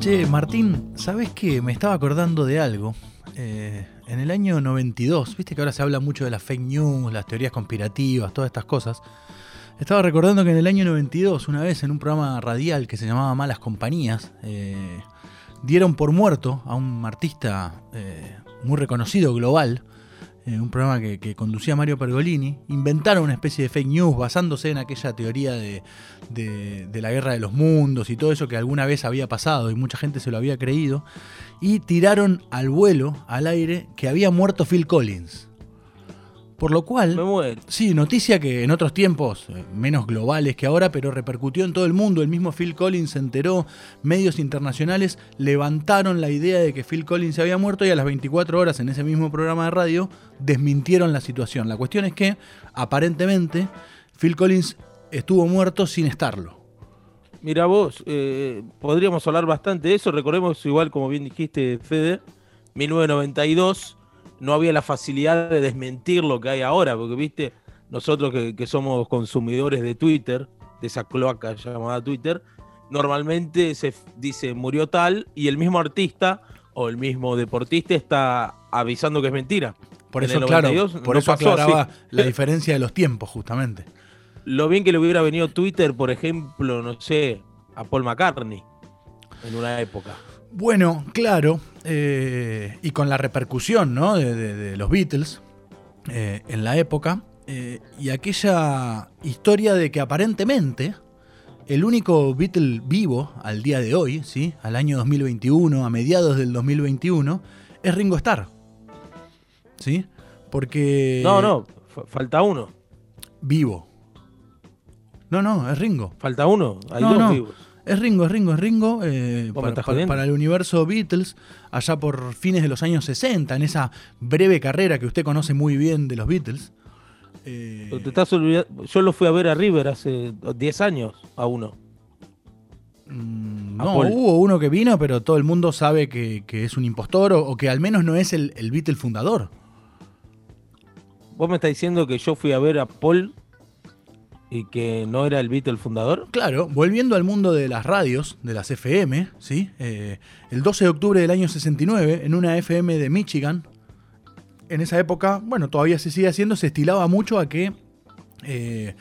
Che, Martín, ¿sabes qué? Me estaba acordando de algo. Eh, en el año 92, viste que ahora se habla mucho de las fake news, las teorías conspirativas, todas estas cosas. Estaba recordando que en el año 92, una vez en un programa radial que se llamaba Malas Compañías, eh, dieron por muerto a un artista eh, muy reconocido global, eh, un programa que, conducía Mario Pergolini, inventaron una especie de fake news basándose en aquella teoría de, de, la guerra de los mundos y todo eso que alguna vez había pasado y mucha gente se lo había creído, y tiraron al vuelo, al aire, que había muerto Phil Collins. Por lo cual, sí, noticia que en otros tiempos, eh, menos globales que ahora, pero repercutió en todo el mundo. El mismo Phil Collins se enteró, medios internacionales levantaron la idea de que Phil Collins se había muerto y a las 24 horas en ese mismo programa de radio desmintieron la situación. La cuestión es que, aparentemente, Phil Collins estuvo muerto sin estarlo. Mira vos, eh, podríamos hablar bastante de eso. Recordemos, igual como bien dijiste, Fede, 1992 no había la facilidad de desmentir lo que hay ahora, porque viste, nosotros que, somos consumidores de Twitter, de esa cloaca llamada Twitter, normalmente se dice murió tal y el mismo artista o el mismo deportista está avisando que es mentira. Por eso, claro, por eso aclaraba la diferencia de los tiempos, justamente. Lo bien que le hubiera venido Twitter, por ejemplo, no sé, a Paul McCartney en una época. Bueno, claro, eh, y con la repercusión ¿no? de, los Beatles eh, en la época, eh, y aquella historia de que aparentemente el único Beatle vivo al día de hoy, ¿sí? al año 2021, a mediados del 2021, es Ringo Starr. ¿Sí? Porque... No, no, falta uno. Vivo. No, no, es Ringo. Falta uno, hay dos vivos. Es Ringo, es Ringo, es Ringo. Eh, para, el universo Beatles, allá por fines de los años 60, en esa breve carrera que usted conoce muy bien de los Beatles. Eh, yo lo fui a ver a River hace 10 años, a uno. Mm, no, hubo uno que vino, pero todo el mundo sabe que, es un impostor o, que al menos no es el, el Beatle fundador. ¿Vos me estás diciendo que yo fui a ver a Paul y que no era el Beatle fundador? Claro, volviendo al mundo de las radios, de las FM, ¿sí? Eh, el 12 de octubre del año 69, en una FM de Michigan, en esa época, bueno, todavía se sigue haciendo, se estilaba mucho a que eh,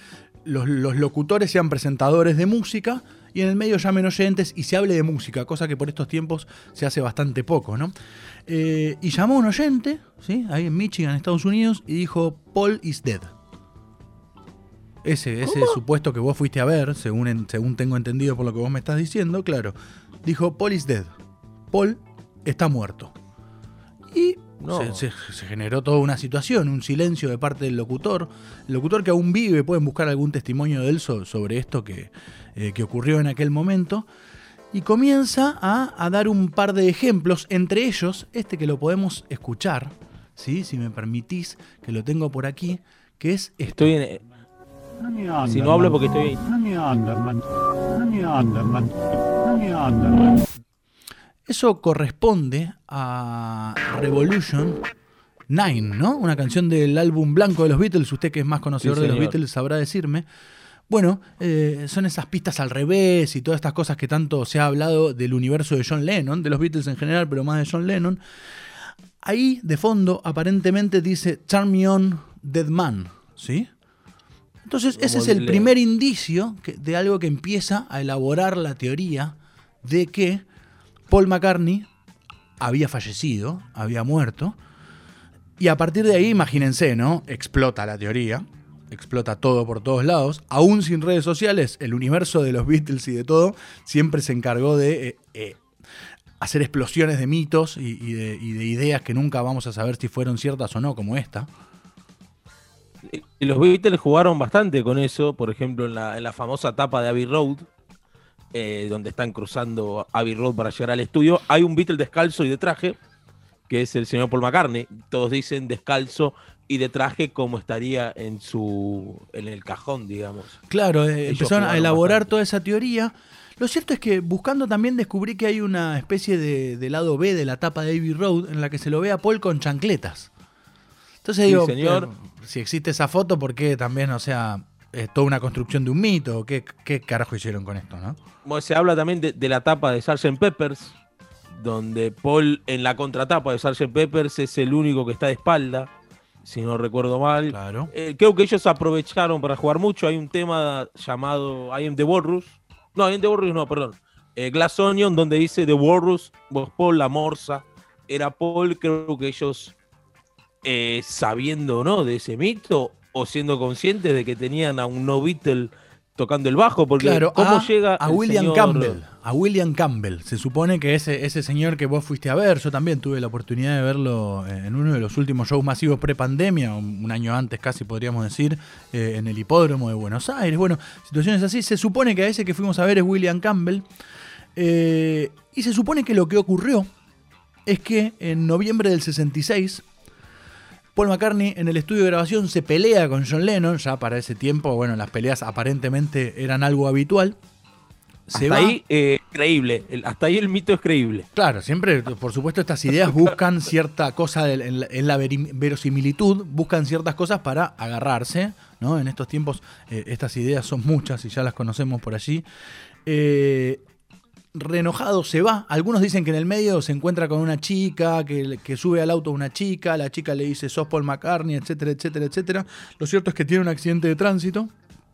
los, locutores sean presentadores de música y en el medio llamen oyentes y se hable de música, cosa que por estos tiempos se hace bastante poco, ¿no? Eh, y llamó un oyente, ¿sí? Ahí en Michigan, Estados Unidos, y dijo, Paul is dead. Ese, ese supuesto que vos fuiste a ver, según, según tengo entendido por lo que vos me estás diciendo, claro. Dijo, Paul is dead. Paul está muerto. Y se, generó toda una situación, un silencio de parte del locutor. El locutor que aún vive, pueden buscar algún testimonio de él sobre esto que, eh, que ocurrió en aquel momento. Y comienza a, dar un par de ejemplos, entre ellos este que lo podemos escuchar, ¿sí? si me permitís, que lo tengo por aquí, que es... Estoy en, si no hablo porque estoy Eso corresponde a Revolution 9, ¿no? Una canción del álbum blanco de los Beatles. Usted que es más conocedor de los Beatles sabrá decirme. Bueno, eh, son esas pistas al revés y todas estas cosas que tanto se ha hablado del universo de John Lennon, de los Beatles en general, pero más de John Lennon. Ahí, de fondo, aparentemente dice Turn Me On, Dead Man, ¿sí? Entonces, ese es el primer indicio de algo que empieza a elaborar la teoría de que Paul McCartney había fallecido, había muerto. Y a partir de ahí, imagínense, ¿no? Explota la teoría, explota todo por todos lados. Aún sin redes sociales, el universo de los Beatles y de todo siempre se encargó de eh, eh, hacer explosiones de mitos y, de, y de ideas que nunca vamos a saber si fueron ciertas o no, como esta. Y los Beatles jugaron bastante con eso, por ejemplo, en la, famosa etapa de Abbey Road, eh, donde están cruzando Abbey Road para llegar al estudio, hay un Beatle descalzo y de traje, que es el señor Paul McCartney. Todos dicen descalzo y de traje como estaría en su en el cajón, digamos. Claro, eh, empezaron a elaborar toda esa teoría. Lo cierto es que buscando también descubrí que hay una especie de, de lado B de la etapa de Abbey Road en la que se lo ve a Paul con chancletas. Entonces digo, señor. si existe esa foto, ¿por qué también, o sea, eh, toda una construcción de un mito. ¿Qué, ¿Qué carajo hicieron con esto, no? Bueno, se habla también de, de la tapa de Sgt. Peppers, donde Paul en la contratapa de Sgt. Peppers es el único que está de espalda, si no recuerdo mal. Claro. Eh, creo que ellos aprovecharon para jugar mucho. Hay un tema llamado I am the Walrus. No, I am the Walrus no, perdón. Eh, Glass Onion, donde dice The Walrus, vos Paul, la morsa. Era Paul, creo que ellos, eh, sabiendo no de ese mito, o siendo conscientes de que tenían a un no Beatle tocando el bajo, porque Claro, ¿cómo a, llega a William señor- Campbell. A William Campbell. Se supone que ese, ese señor que vos fuiste a ver, yo también tuve la oportunidad de verlo eh, en uno de los últimos shows masivos pre-pandemia, un un año antes casi podríamos decir, eh, en el hipódromo de Buenos Aires. Bueno, situaciones así. Se supone que a ese que fuimos a ver es William Campbell. eh, y se supone que lo que ocurrió es que en noviembre del 66 Paul McCartney en el estudio de grabación se pelea con John Lennon, ya para ese tiempo, bueno, las peleas aparentemente eran algo habitual. Se hasta va, ahí, eh, creíble. El- hasta ahí el mito es creíble. claro, siempre, por supuesto, estas ideas buscan cierta cosa en la, en la veri- verosimilitud, buscan ciertas cosas para agarrarse, ¿no? En estos tiempos eh, estas ideas son muchas y ya las conocemos por allí. Eh, reenojado se va. Algunos dicen que en el medio se encuentra con una chica, que, que sube al auto una chica, la chica le dice sos Paul McCartney, etcétera, etcétera, etcétera. Lo cierto es que tiene un accidente de tránsito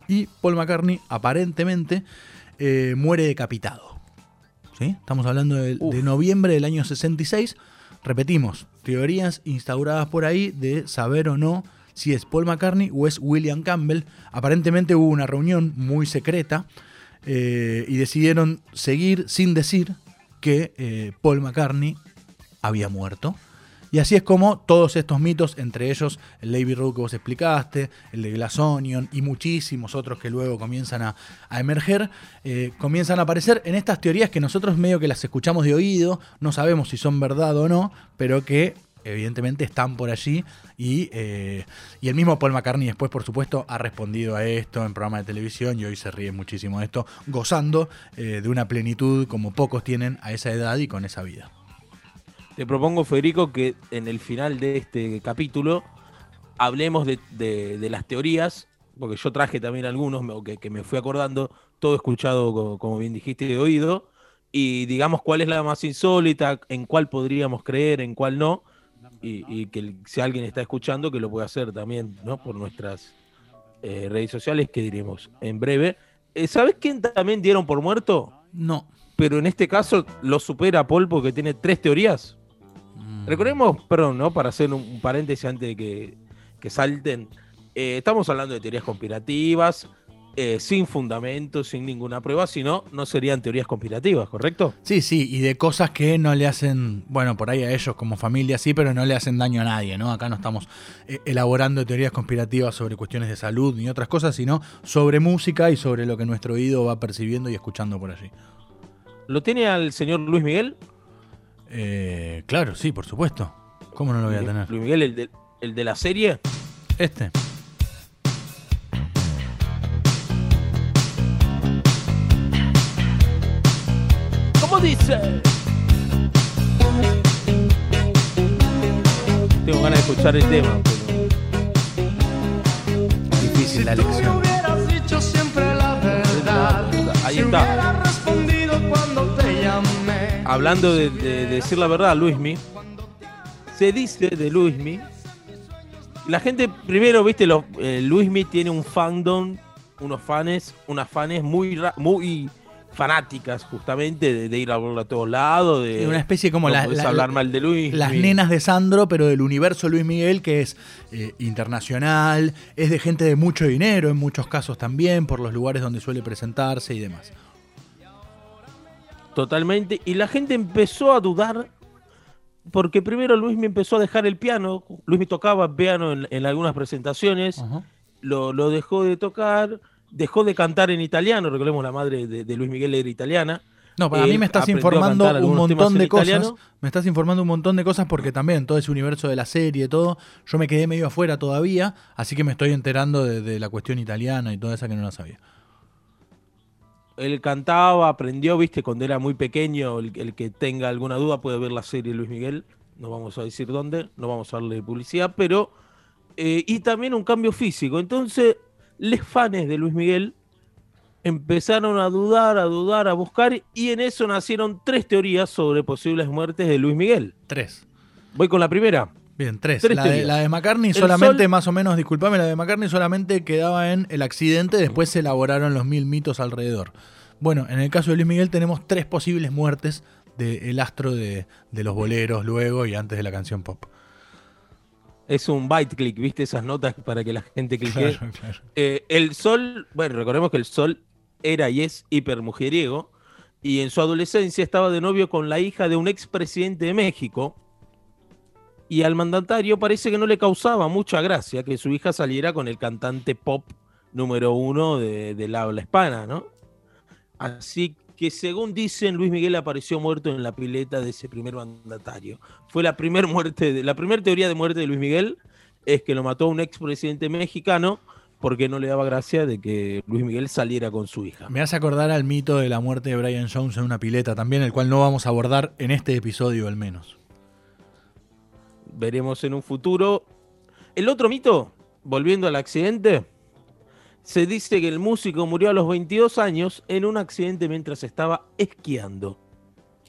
y Paul McCartney aparentemente eh, muere decapitado. ¿Sí? Estamos hablando de, de noviembre del año 66. Repetimos, teorías instauradas por ahí de saber o no si es Paul McCartney o es William Campbell. Aparentemente hubo una reunión muy secreta eh, y decidieron seguir sin decir que eh, Paul McCartney había muerto. Y así es como todos estos mitos, entre ellos el Lady Road que vos explicaste, el de Glass Onion y muchísimos otros que luego comienzan a, a emerger, eh, comienzan a aparecer en estas teorías que nosotros medio que las escuchamos de oído, no sabemos si son verdad o no, pero que evidentemente están por allí y, eh, y el mismo Paul McCartney después, por supuesto, ha respondido a esto en programas de televisión y hoy se ríe muchísimo de esto, gozando eh, de una plenitud como pocos tienen a esa edad y con esa vida. Te propongo, Federico, que en el final de este capítulo hablemos de, de- las teorías, porque yo traje también algunos que, me fui acordando, todo escuchado, co- como, bien dijiste, de oído, y digamos cuál es la más insólita, en cuál podríamos creer, en cuál no, y, y que si alguien está escuchando, que lo pueda hacer también, ¿no? Por nuestras eh, redes sociales, que diremos en breve. Eh, ¿Sabes quién también dieron por muerto? No. Pero en este caso lo supera Paul porque tiene tres teorías. Mm. Recordemos, perdón, ¿no? Para hacer un, un paréntesis antes de que, que salten. eh, estamos hablando de teorías conspirativas, eh, sin fundamento, sin ninguna prueba, si no, no serían teorías conspirativas, ¿correcto? Sí, sí, y de cosas que no le hacen, bueno, por ahí a ellos como familia sí, pero no le hacen daño a nadie, ¿no? Acá no estamos eh, elaborando teorías conspirativas sobre cuestiones de salud ni otras cosas, sino sobre música y sobre lo que nuestro oído va percibiendo y escuchando por allí. ¿Lo tiene al señor Luis Miguel? Eh, claro, sí, por supuesto. ¿Cómo no lo voy a tener? Luis Miguel, el de, el de la serie. Este. Dice? Tengo ganas de escuchar el tema. pero- Difícil la elección. Ahí está. Hablando de, de- de decir la verdad, Luismi, se dice de Luismi. La gente, primero, viste, los, eh, Luismi tiene un fandom, unos fans, unas fans muy, muy fanáticas, justamente, de, de ir a verlo a todos lados. De, una especie como no la- podés la- hablar la- mal de Luis. Las nenas de Sandro, pero del universo Luis Miguel, que es eh, internacional, es de gente de mucho dinero en muchos casos también, por los lugares donde suele presentarse y demás. Totalmente. Y la gente empezó a dudar porque primero Luis me empezó a dejar el piano. Luis me tocaba piano en, en algunas presentaciones. Lo dejó de tocar. Dejó de cantar en italiano. Recordemos, la madre de, de Luis Miguel era italiana. No, para Él mí me estás informando un montón de cosas. italiano. Me estás informando un montón de cosas porque también todo ese universo de la serie y todo, yo me quedé medio afuera todavía, así que me estoy enterando de, de la cuestión italiana y toda esa que no la sabía. Él cantaba, aprendió, viste, cuando era muy pequeño. El, el que tenga alguna duda puede ver la serie Luis Miguel. No vamos a decir dónde, no vamos a darle publicidad, pero. eh, y también un cambio físico. Entonces, los fans de Luis Miguel empezaron a dudar, a dudar, a buscar, y en eso nacieron tres teorías sobre posibles muertes de Luis Miguel. Tres. Voy con la primera. Bien, tres. Tres la, de, la de McCartney El solamente, sol- más o menos, disculpame, la de McCartney solamente quedaba en el accidente, después se elaboraron los mil mitos alrededor. Bueno, en el caso de Luis Miguel tenemos tres posibles muertes del astro de, de los boleros luego y antes de la canción pop. Es un byte click, ¿viste? Esas notas para que la gente clique. Claro, claro. Eh, el Sol, bueno, recordemos que el Sol era y es hipermujeriego y en su adolescencia estaba de novio con la hija de un expresidente de México y al mandatario parece que no le causaba mucha gracia que su hija saliera con el cantante pop número uno de- del habla hispana, ¿no? Así que según dicen, Luis Miguel apareció muerto en la pileta de ese primer mandatario. Fue la primera muerte, de- la primera teoría de muerte de Luis Miguel es que lo mató un expresidente mexicano porque no le daba gracia de que Luis Miguel saliera con su hija. Me hace acordar al mito de la muerte de Brian Jones en una pileta también, el cual no vamos a abordar en este episodio al menos. Veremos en un futuro. El otro mito, volviendo al accidente, se dice que el músico murió a los 22 años en un accidente mientras estaba esquiando.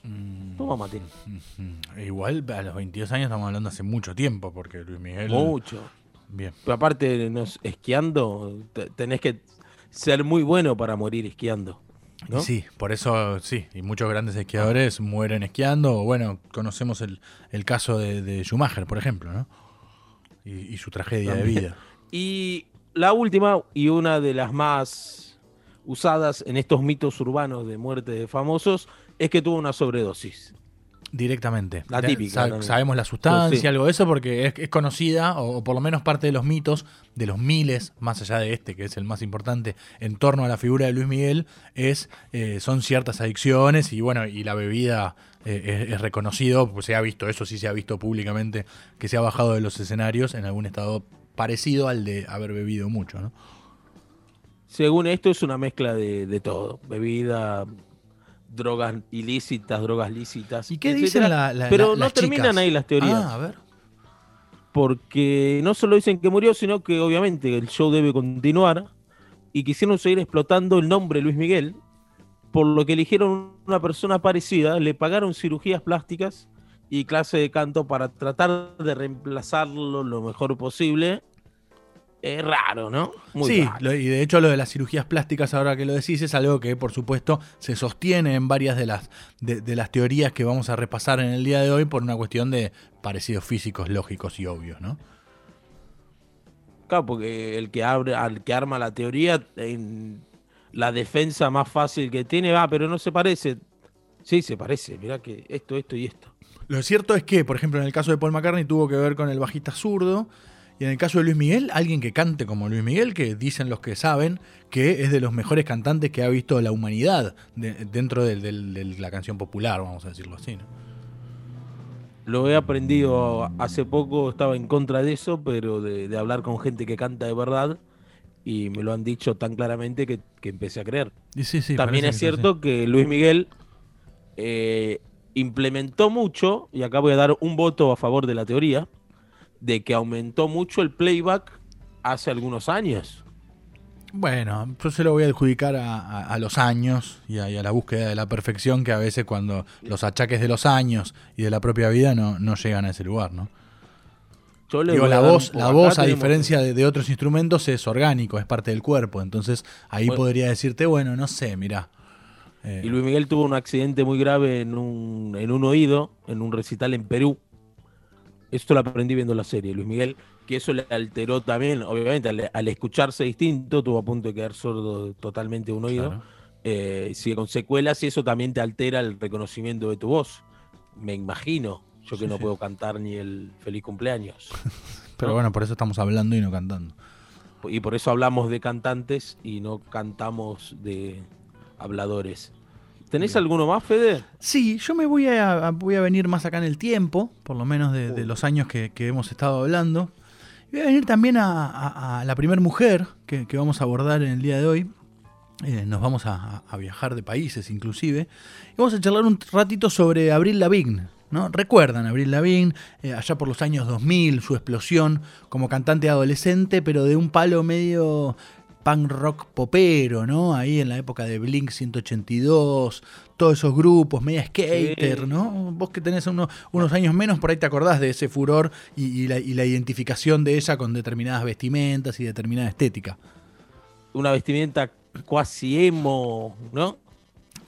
Mm, Toma, ujú. Igual a los 22 años estamos hablando hace mucho tiempo, porque Luis Miguel... Mucho. Bien. Pero aparte, esquiando, te- tenés que ser muy bueno para morir esquiando. Sí, por eso sí, y muchos grandes esquiadores mueren esquiando, bueno, conocemos el, el caso de, de Schumacher, por ejemplo, ¿no? Y, y su tragedia de vida. Y la última, y una de las más usadas en estos mitos urbanos de muerte de famosos, es que tuvo una sobredosis. Directamente. La típica sa- sabemos la sustancia, Sí. algo de eso, porque es, es conocida, o, o por lo menos parte de los mitos, de los miles, más allá de este, que es el más importante, en torno a la figura de Luis Miguel, es eh, son ciertas adicciones y bueno, y la bebida eh, es, es reconocido, pues se ha visto, eso sí se ha visto públicamente, que se ha bajado de los escenarios en algún estado parecido al de haber bebido mucho, ¿no? Según esto, es una mezcla de, de todo: bebida, drogas ilícitas, drogas lícitas. ¿Y qué etcétera. dicen la- la- Pero la- no las terminan chicas? ahí las teorías. Ah, a ver. porque no solo dicen que murió, sino que obviamente el show debe continuar y quisieron seguir explotando el nombre Luis Miguel, por lo que eligieron una persona parecida, le pagaron cirugías plásticas y clase de canto para tratar de reemplazarlo lo mejor posible. Es raro, ¿no? Muy sí, raro. lo- y de hecho lo de las cirugías plásticas, ahora que lo decís, es algo que por supuesto se sostiene en varias de las, de, de las teorías que vamos a repasar en el día de hoy por una cuestión de parecidos físicos, lógicos y obvios, ¿no? Claro, porque el que abre, al que arma la teoría, en la defensa más fácil que tiene, va, pero no se parece. Sí, se parece, mirá que esto, esto y esto. Lo cierto es que, por ejemplo, en el caso de Paul McCartney tuvo que ver con el bajista zurdo. Y en el caso de Luis Miguel, alguien que cante como Luis Miguel, que dicen los que saben que es de los mejores cantantes que ha visto la humanidad de- dentro de la canción popular, vamos a decirlo así. ¿no? Lo he aprendido hace poco, estaba en contra de eso, pero de, hablar con gente que canta de verdad y me lo han dicho tan claramente que, que empecé a creer. Y sí, sí, También es que cierto que Luis Miguel eh, implementó mucho, y acá voy a dar un voto a favor de la teoría, de que aumentó mucho el playback hace algunos años. Bueno, yo se lo voy a adjudicar a, a- a los años y a, y a la búsqueda de la perfección que a veces cuando los achaques de los años y de la propia vida no, no llegan a ese lugar, ¿no? Yo Digo, la voz, la voz a diferencia de, de otros instrumentos es orgánico, es parte del cuerpo, entonces ahí Bueno. podría decirte, bueno, no sé, mirá. eh, Y Luis Miguel tuvo un accidente muy grave en un, en un oído, en un recital en Perú. Esto lo aprendí viendo la serie, Luis Miguel, que eso le alteró también, obviamente, al, al escucharse distinto, tuvo a punto de quedar sordo totalmente un oído. claro. Eh, sigue con secuelas y eso también te altera el reconocimiento de tu voz. Me imagino, yo que Sí, no sí. puedo cantar ni el feliz cumpleaños. Pero bueno, por eso estamos hablando y no cantando. Y por eso hablamos de cantantes y no cantamos de habladores. ¿Tenés alguno más, Fede? Sí, yo me voy a, voy a venir más acá en el tiempo, por lo menos de, de Uy. los años que, que hemos estado hablando. Y voy a venir también a, a- a la primera mujer que, que vamos a abordar en el día de hoy. Eh, nos vamos a, a- a viajar de países inclusive. Y vamos a charlar un ratito sobre Abril Lavigne. ¿no? Recuerdan a Abril Lavigne, eh, allá por los años 2000, su explosión como cantante adolescente, pero de un palo medio punk rock popero, ¿no? Ahí en la época de Blink 182, todos esos grupos, media skater, Sí. ¿no? Vos que tenés uno- unos años menos, por ahí te acordás de ese furor y, y la, y la identificación de ella con determinadas vestimentas y determinada estética. Una vestimenta cuasi emo, ¿no?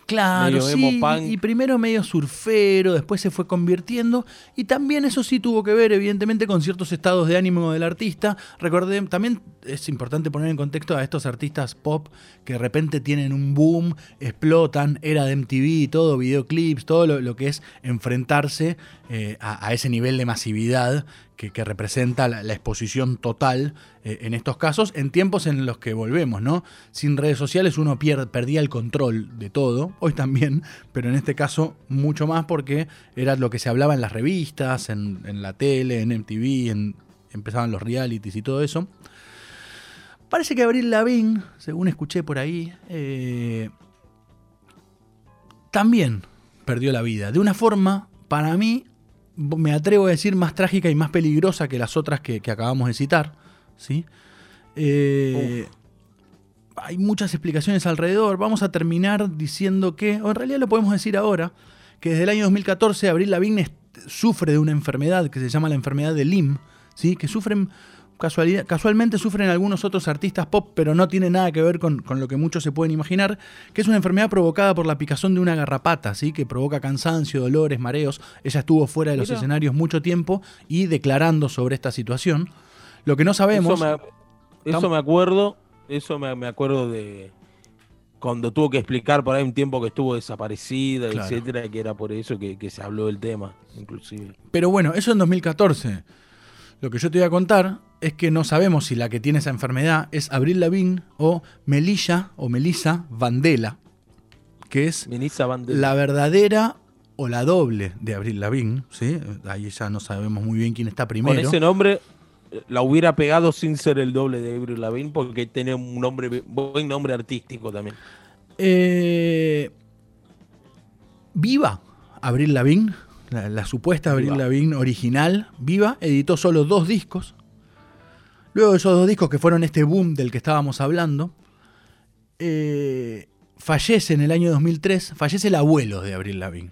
Claro, Medio emo sí, punk. y primero medio surfero, después se fue convirtiendo, y también eso sí tuvo que ver, evidentemente, con ciertos estados de ánimo del artista. Recordé, también es importante poner en contexto a estos artistas pop que de repente tienen un boom, explotan, era de MTV, todo, videoclips, todo lo, lo que es enfrentarse eh, a, a ese nivel de masividad que, representa la, exposición total eh, en estos casos, en tiempos en los que volvemos, ¿no? Sin redes sociales uno pier- perdía el control de todo, hoy también, pero en este caso mucho más porque era lo que se hablaba en las revistas, en, la tele, en MTV, empezaban los realities y todo eso. Parece que Abril Lavigne, según escuché por ahí, eh, también perdió la vida. De una forma, para mí, me atrevo a decir, más trágica y más peligrosa que las otras que, que acabamos de citar. ¿sí? Eh, hay muchas explicaciones alrededor. Vamos a terminar diciendo que, o en realidad lo podemos decir ahora, que desde el año 2014 Abril Lavigne sufre de una enfermedad que se llama la enfermedad de Lyme, ¿sí? que sufren casualidad, casualmente sufren algunos otros artistas pop, pero no tiene nada que ver con, con lo que muchos se pueden imaginar, que es una enfermedad provocada por la picazón de una garrapata, ¿sí? que provoca cansancio, dolores, mareos. Ella estuvo fuera de los Mira. escenarios mucho tiempo y declarando sobre esta situación. Lo que no sabemos... Eso me, eso Tam- me acuerdo, eso me, me acuerdo de cuando tuvo que explicar por ahí un tiempo que estuvo desaparecida, Claro. etcétera, que era por eso que, que se habló del tema, inclusive. Pero bueno, eso en 2014. Lo que yo te voy a contar es que no sabemos si la que tiene esa enfermedad es Abril Lavigne o Melilla o Melissa Vandela, que es la verdadera o la doble de Abril Lavigne, ¿sí? Ahí ya no sabemos muy bien quién está con primero. ese nombre eh, la hubiera pegado sin ser el doble de Avril Lavigne porque tiene un nombre buen nombre artístico también. Eh, Viva, Abril Lavigne, la, la supuesta Abril Viva. Lavigne original, Viva, editó solo dos discos. Luego de esos dos discos que fueron este boom del que estábamos hablando, eh, fallece en el año 2003, fallece el abuelo de Abril Lavigne.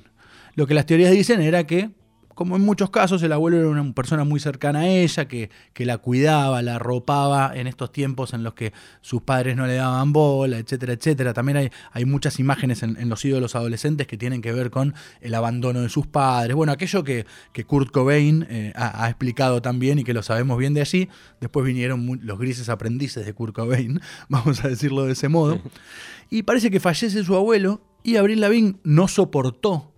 Lo que las teorías dicen era que, como en muchos casos, el abuelo era una persona muy cercana a ella, que, que la cuidaba, la arropaba en estos tiempos en los que sus padres no le daban bola, etcétera, etcétera. También hay, hay muchas imágenes en, en los ídolos adolescentes que tienen que ver con el abandono de sus padres. Bueno, aquello que, que Kurt Cobain eh, ha, ha explicado también y que lo sabemos bien de allí. Después vinieron los grises aprendices de Kurt Cobain, vamos a decirlo de ese modo. Y parece que fallece su abuelo y Abril Lavigne no soportó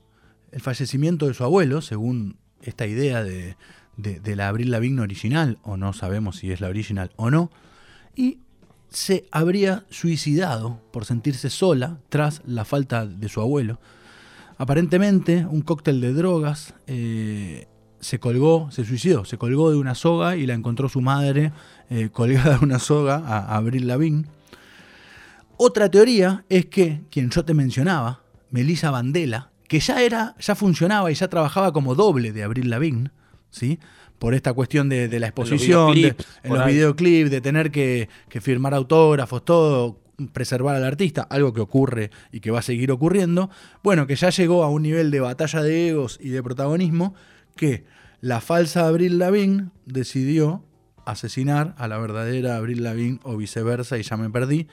el fallecimiento de su abuelo, según esta idea de, de- de la Abril Lavigne original, o no sabemos si es la original o no, y se habría suicidado por sentirse sola tras la falta de su abuelo. Aparentemente, un cóctel de drogas eh, se colgó, se suicidó, se colgó de una soga y la encontró su madre eh, colgada de una soga a Abril Lavigne. Otra teoría es que quien yo te mencionaba, Melissa Vandela, que ya era, ya funcionaba y ya trabajaba como doble de Abril Lavigne, ¿sí? Por esta cuestión de, de la exposición, de- videoclips, en por los videoclips, de tener que, que firmar autógrafos, todo, preservar al artista, algo que ocurre y que va a seguir ocurriendo. Bueno, que ya llegó a un nivel de batalla de egos y de protagonismo que la falsa Abril Lavigne decidió asesinar a la verdadera Abril Lavigne o viceversa y ya me perdí.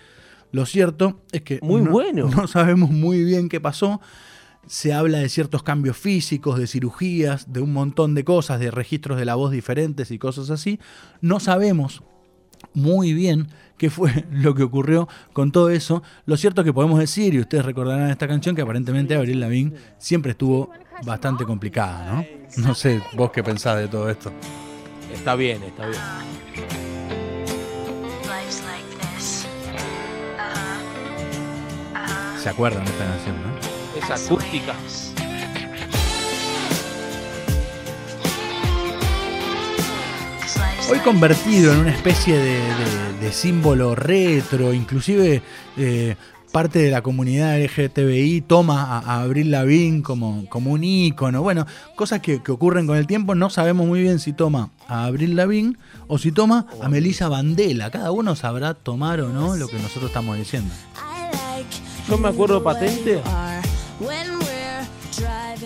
Lo cierto es que Muy no, bueno. no sabemos muy bien qué pasó. Se habla de ciertos cambios físicos, de cirugías, de un montón de cosas, de registros de la voz diferentes y cosas así. No sabemos muy bien qué fue lo que ocurrió con todo eso. Lo cierto es que podemos decir, y ustedes recordarán esta canción, que aparentemente Abril Lavigne siempre estuvo bastante complicada, ¿no? No sé vos qué pensás de todo esto. Está bien, está bien. ¿Se acuerdan de esta canción, no? Es acústica. Hoy convertido en una especie de, de- de símbolo retro, inclusive eh, parte de la comunidad LGTBI toma a, a Avril Lavigne como, como un ícono. Bueno, cosas que, que ocurren con el tiempo. No sabemos muy bien si toma a Avril Lavigne o si toma a Melissa Bandela. Cada uno sabrá tomar o no lo que nosotros estamos diciendo. Yo me acuerdo patente.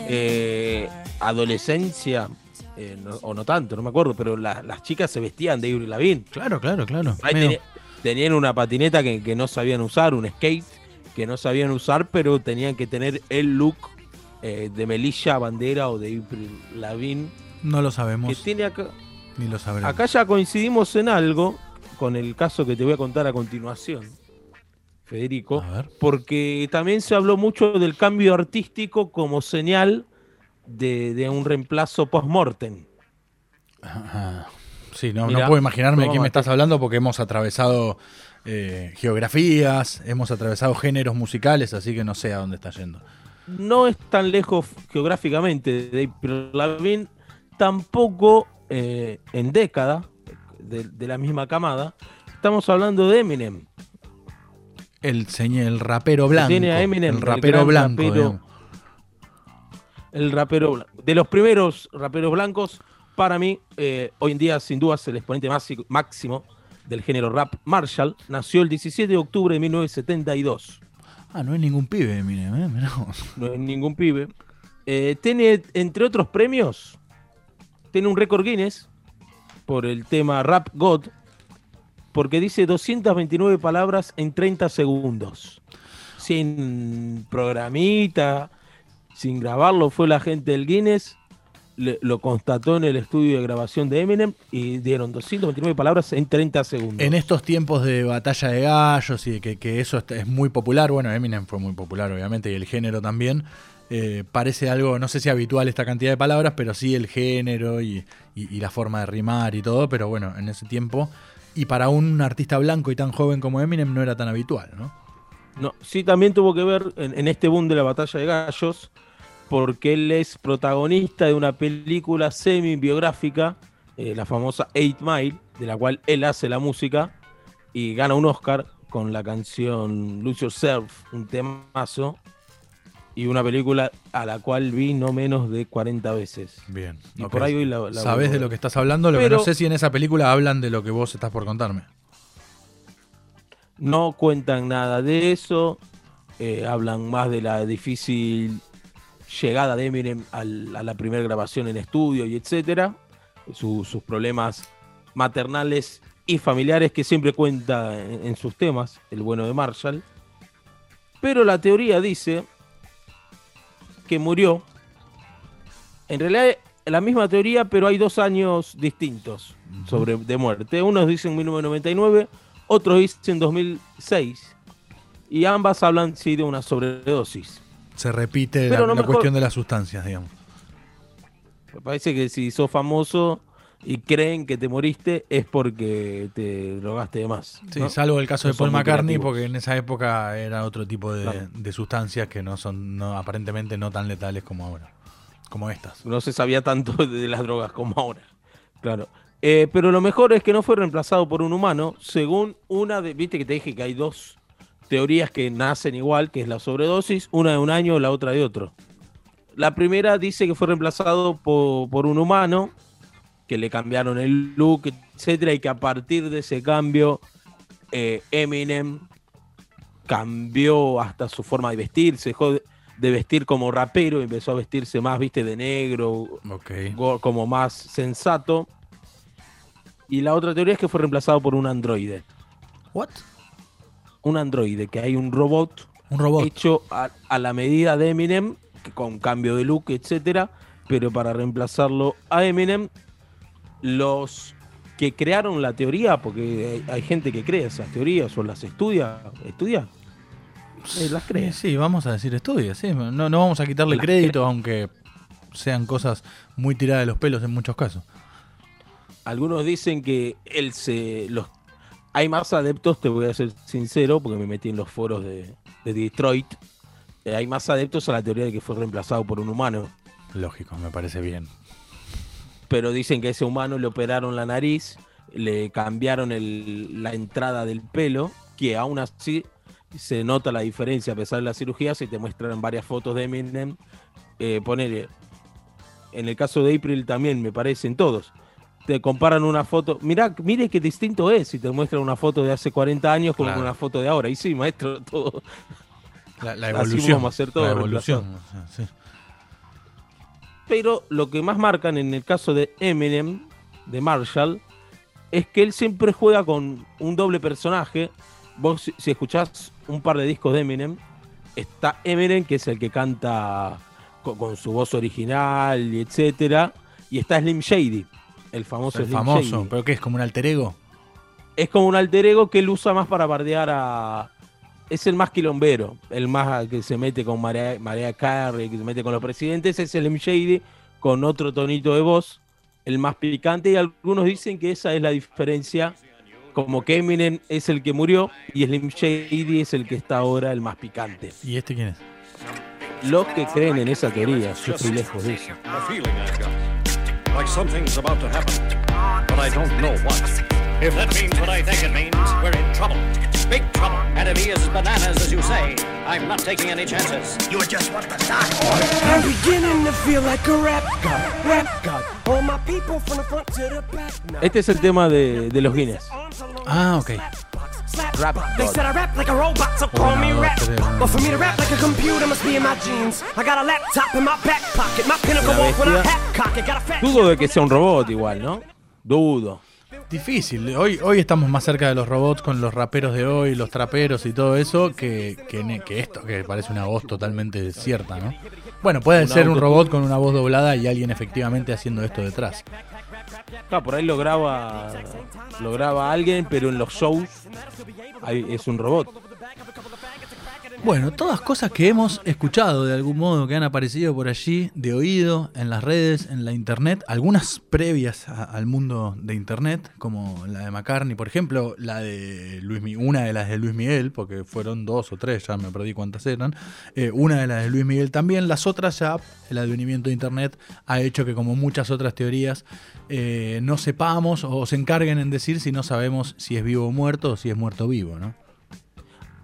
Eh, adolescencia, eh, no- o no tanto, no me acuerdo, pero la- las chicas se vestían de Avril Lavigne. Claro, claro, claro. Ahí Medio- teni- tenían una patineta que, que no sabían usar, un skate que no sabían usar, pero tenían que tener el look eh, de Melilla Bandera o de Avril Lavigne. no lo Que sabemos, tiene acá, ni lo sabremos. acá ya coincidimos en algo con el caso que te voy a contar a continuación, Federico, porque también se habló mucho del cambio artístico como señal de, de un reemplazo post-mortem. Sí, no, no puedo imaginarme de qué me estás hablando porque hemos atravesado eh, geografías, hemos atravesado géneros musicales, así que no sé a dónde está yendo. no es tan lejos geográficamente de Lavigne, tampoco eh, en década de, de la misma camada. Estamos hablando de Eminem. El, señor, el rapero blanco. tiene a Eminem, el rapero blanco. rapero. El rapero blan- de los primeros raperos blancos, para mí, eh, hoy en día sin duda es el exponente máxi- máximo del género rap Marshall. Nació el 17 de octubre de 1972. Ah, no es ningún pibe, Eminem, ¿eh? No es ningún pibe. Eh, tiene, entre otros premios, tiene un récord Guinness por el tema Rap God, porque dice 229 palabras en 30 segundos. Sin programita, sin grabarlo, fue la gente del Guinness, lo constató en el estudio de grabación de Eminem y dieron 229 palabras en 30 segundos. En estos tiempos de batalla de gallos y de que, eso es muy popular, bueno, Eminem fue muy popular, obviamente, y el género también. eh, parece algo, no sé si habitual esta cantidad de palabras, pero sí el género y la forma de rimar y todo, pero bueno, en ese tiempo. Y para un artista blanco y tan joven como Eminem no era tan habitual, ¿no? No, sí, también tuvo que ver en, este boom de la batalla de gallos, porque él es protagonista de una película semi-biográfica, eh, la famosa Eight Mile, de la cual él hace la música y gana un Oscar con la canción Lose Yourself, un temazo, y una película a la cual vi no menos de 40 veces. Bien. Y por ahí hoy la, la Sabés de lo que estás hablando, lo que Pero- no sé si en esa película hablan de lo que vos estás por contarme. No cuentan nada de eso. eh, hablan más de la difícil llegada de Eminem al- a la primera grabación en estudio y etcétera. Su- sus problemas maternales y familiares que siempre cuenta en, en sus temas, el bueno de Marshall. Pero la teoría dice que murió. En realidad la misma teoría, pero hay dos años distintos sobre de muerte. Unos dicen 1999, otros dicen 2006. Y ambas hablan sí de una sobredosis. Se repite Pero la, no la mejor- cuestión de las sustancias, digamos. Me parece que si sos famoso y creen que te moriste es porque te drogaste de más. Sí, ¿no? salvo el caso No de Paul McCartney, porque en esa época era otro tipo de, Claro. de sustancias que no son no, aparentemente no tan letales como ahora. Como estas. No se sabía tanto de las drogas como ahora. Claro. Eh, pero lo mejor es que no fue reemplazado por un humano, según una de. Viste que te dije que hay dos teorías que nacen igual, que es la sobredosis, una de un año, la otra de otro. La primera dice que fue reemplazado po- por, un humano, que le cambiaron el look, etcétera, y que a partir de ese cambio, eh, Eminem cambió hasta su forma de vestir, se dejó de- vestir como rapero, y empezó a vestirse más, viste, de negro, Ok. go- como más sensato. Y la otra teoría es que fue reemplazado por un androide. ¿What? Un androide, que hay un robot Un robot. hecho a, a la medida de Eminem, que con cambio de look, etcétera, pero para reemplazarlo a Eminem, los que crearon la teoría, porque hay, hay gente que cree esas teorías o las estudia, estudia, eh, las cree. Sí, vamos a decir estudios, sí. No, no vamos a quitarle Las crédito, aunque sean cosas muy tiradas de los pelos en muchos casos. Algunos dicen que él se los hay más adeptos, te voy a ser sincero, porque me metí en los foros de, de Detroit. eh, hay más adeptos a la teoría de que fue reemplazado por un humano. Lógico, me parece bien. Pero dicen que a ese humano le operaron la nariz, le cambiaron el- la entrada del pelo, que aún así se nota la diferencia a pesar de la cirugía, si te muestran varias fotos de Eminem, eh, ponele, en el caso de April también me parecen todos. Te comparan una foto, mirá, mire qué distinto es si te muestran una foto de hace 40 años con Claro. una foto de ahora. Y sí, maestro, todo. La, la Así evolución. vamos a hacer todo, la evolución. sí. Pero lo que más marcan en el caso de Eminem, de Marshall, es que él siempre juega con un doble personaje. Vos, si- escuchás un par de discos de Eminem, está Eminem, que es el que canta co- con, su voz original y etcétera. Y está Slim Shady, el famoso El Slim famoso, Shady. pero que es como un alter ego. Es como un alter ego que él usa más para bardear a. Es el más quilombero, el más que se mete con María, María Carey, que se mete con los presidentes, es el M. Shady con otro tonito de voz, el más picante, y algunos dicen que esa es la diferencia, como que Eminem es el que murió y Slim Shady es el que está ahora el más picante. ¿Y este quién es? Los que creen en esa teoría, yo estoy lejos de eso. Like something's about to happen. But I don't know what. If that means what I think it means, we're in trouble. Big trouble. Enemy is bananas, as you say. I'm not taking any chances. You're just what the start I'm beginning to feel like a rap god, rap god. All my people from the front to the back. Este es el tema de, de los Guinness. Ah, ok. Rap They said I rap like a robot, so call me no, rap. But for me to rap like a computer must be in my jeans. I got a laptop in my back pocket, my pinnacle walk when I hat cock it. Got a fat Dudo de que sea un robot igual, ¿no? Dudo. Difícil. Hoy, hoy estamos más cerca de los robots con los raperos de hoy, los traperos y todo eso, que, que, esto, que parece una voz totalmente cierta, ¿no? Bueno, puede ser un robot con una voz doblada y alguien efectivamente haciendo esto detrás. Por ahí lo graba, lo graba alguien, pero en los shows ahí es un robot. Bueno, todas cosas que hemos escuchado de algún modo, que han aparecido por allí, de oído, en las redes, en la internet, algunas previas al mundo de internet, como la de McCartney, por ejemplo, la de Luis una de las de Luis Miguel, porque fueron dos o tres, ya me perdí cuántas eran, eh, una de las de Luis Miguel también, las otras ya, el advenimiento de internet ha hecho que como muchas otras teorías, eh, no sepamos o se encarguen en decir si no sabemos si es vivo o muerto o si es muerto vivo, ¿no?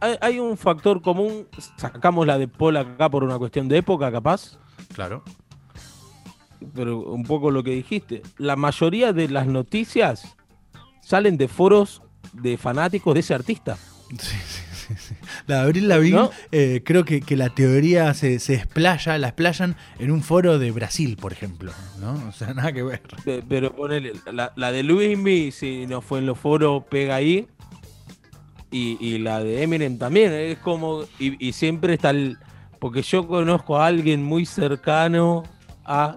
Hay, hay un factor común, sacamos la de Paul acá por una cuestión de época, capaz, Claro. pero un poco lo que dijiste. La mayoría de las noticias salen de foros de fanáticos de ese artista. Sí, sí, sí, sí. La de Abril Lavigne, ¿No? eh, creo que, que la teoría se, se explaya, la explayan en un foro de Brasil, por ejemplo, ¿no? O sea, nada que ver. Pe- Pero ponele, la, la de Luismi, si no fue en los foros, pega ahí. Y, la de Eminem también, es como. Y, siempre está el. Porque yo conozco a alguien muy cercano a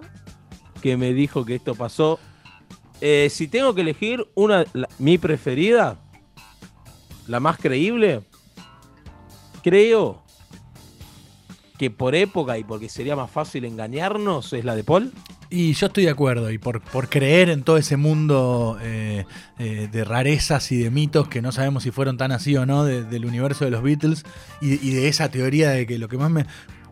que me dijo que esto pasó. Eh, si tengo que elegir una, mi preferida, la más creíble, creo que por época y porque sería más fácil engañarnos es la de Paul. Y yo estoy de acuerdo, y por, por creer en todo ese mundo eh, eh, de rarezas y de mitos que no sabemos si fueron tan así o no de- del universo de los Beatles, y, y de esa teoría de que lo que más me...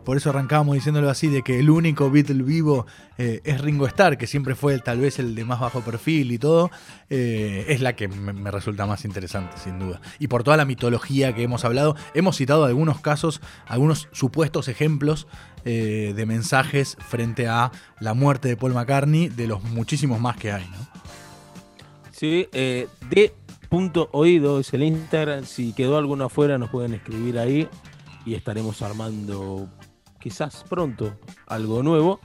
Por eso arrancábamos diciéndolo así, de que el único Beatle vivo eh, es Ringo Starr, que siempre fue tal vez el de más bajo perfil y todo, eh, es la que me, resulta más interesante, sin duda. Y por toda la mitología que hemos hablado, hemos citado algunos casos, algunos supuestos ejemplos eh, de mensajes frente a la muerte de Paul McCartney, de los muchísimos más que hay, ¿no? Sí, de punto oído es el Instagram. Si quedó alguno afuera, nos pueden escribir ahí y estaremos armando quizás pronto algo nuevo.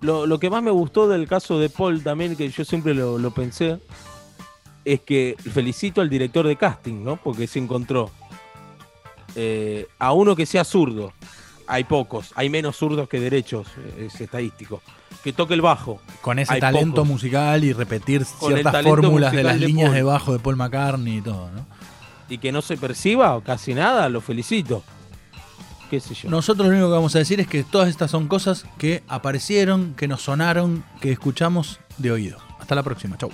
Lo, lo que más me gustó del caso de Paul también, que yo siempre lo, lo pensé, es que felicito al director de casting, ¿no? Porque se encontró eh, a uno que sea zurdo. Hay pocos, hay menos zurdos que derechos, eh, es estadístico. Que toque el bajo. Con ese Hay talento pocos. musical y repetir Con ciertas fórmulas de las de líneas de bajo de Paul McCartney y todo, ¿no? y que no se perciba o casi nada, lo felicito. Nosotros lo único que vamos a decir es que todas estas son cosas que aparecieron, que nos sonaron, que escuchamos de oído. Hasta la próxima, chau.